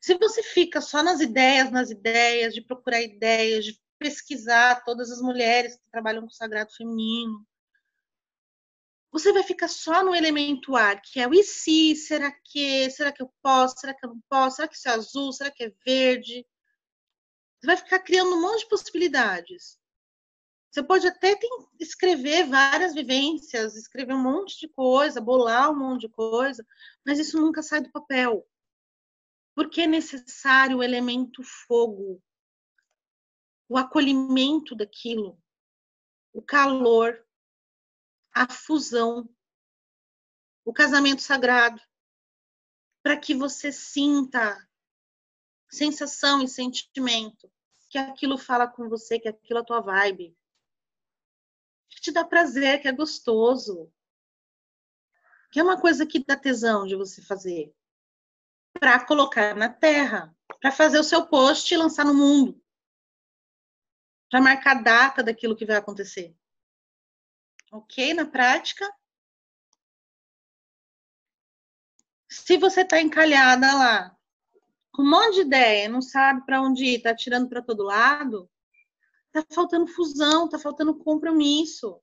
Se você fica só nas ideias, nas ideias, de procurar ideias, de pesquisar todas as mulheres que trabalham com o sagrado feminino, você vai ficar só no elemento ar, que é o e se, será que, será que eu posso, será que eu não posso, será que isso é azul, será que é verde? Você vai ficar criando um monte de possibilidades. Você pode até escrever várias vivências, escrever um monte de coisa, bolar um monte de coisa, mas isso nunca sai do papel. Porque é necessário o elemento fogo, o acolhimento daquilo, o calor, a fusão, o casamento sagrado, para que você sinta sensação e sentimento, que aquilo fala com você, que aquilo é a tua vibe. Que te dá prazer, que é gostoso, que é uma coisa que dá tesão de você fazer, para colocar na terra, para fazer o seu post e lançar no mundo, para marcar a data daquilo que vai acontecer. Ok? Na prática. Se você está encalhada lá, com um monte de ideia, não sabe para onde ir, está tirando para todo lado, Tá faltando fusão, tá faltando compromisso.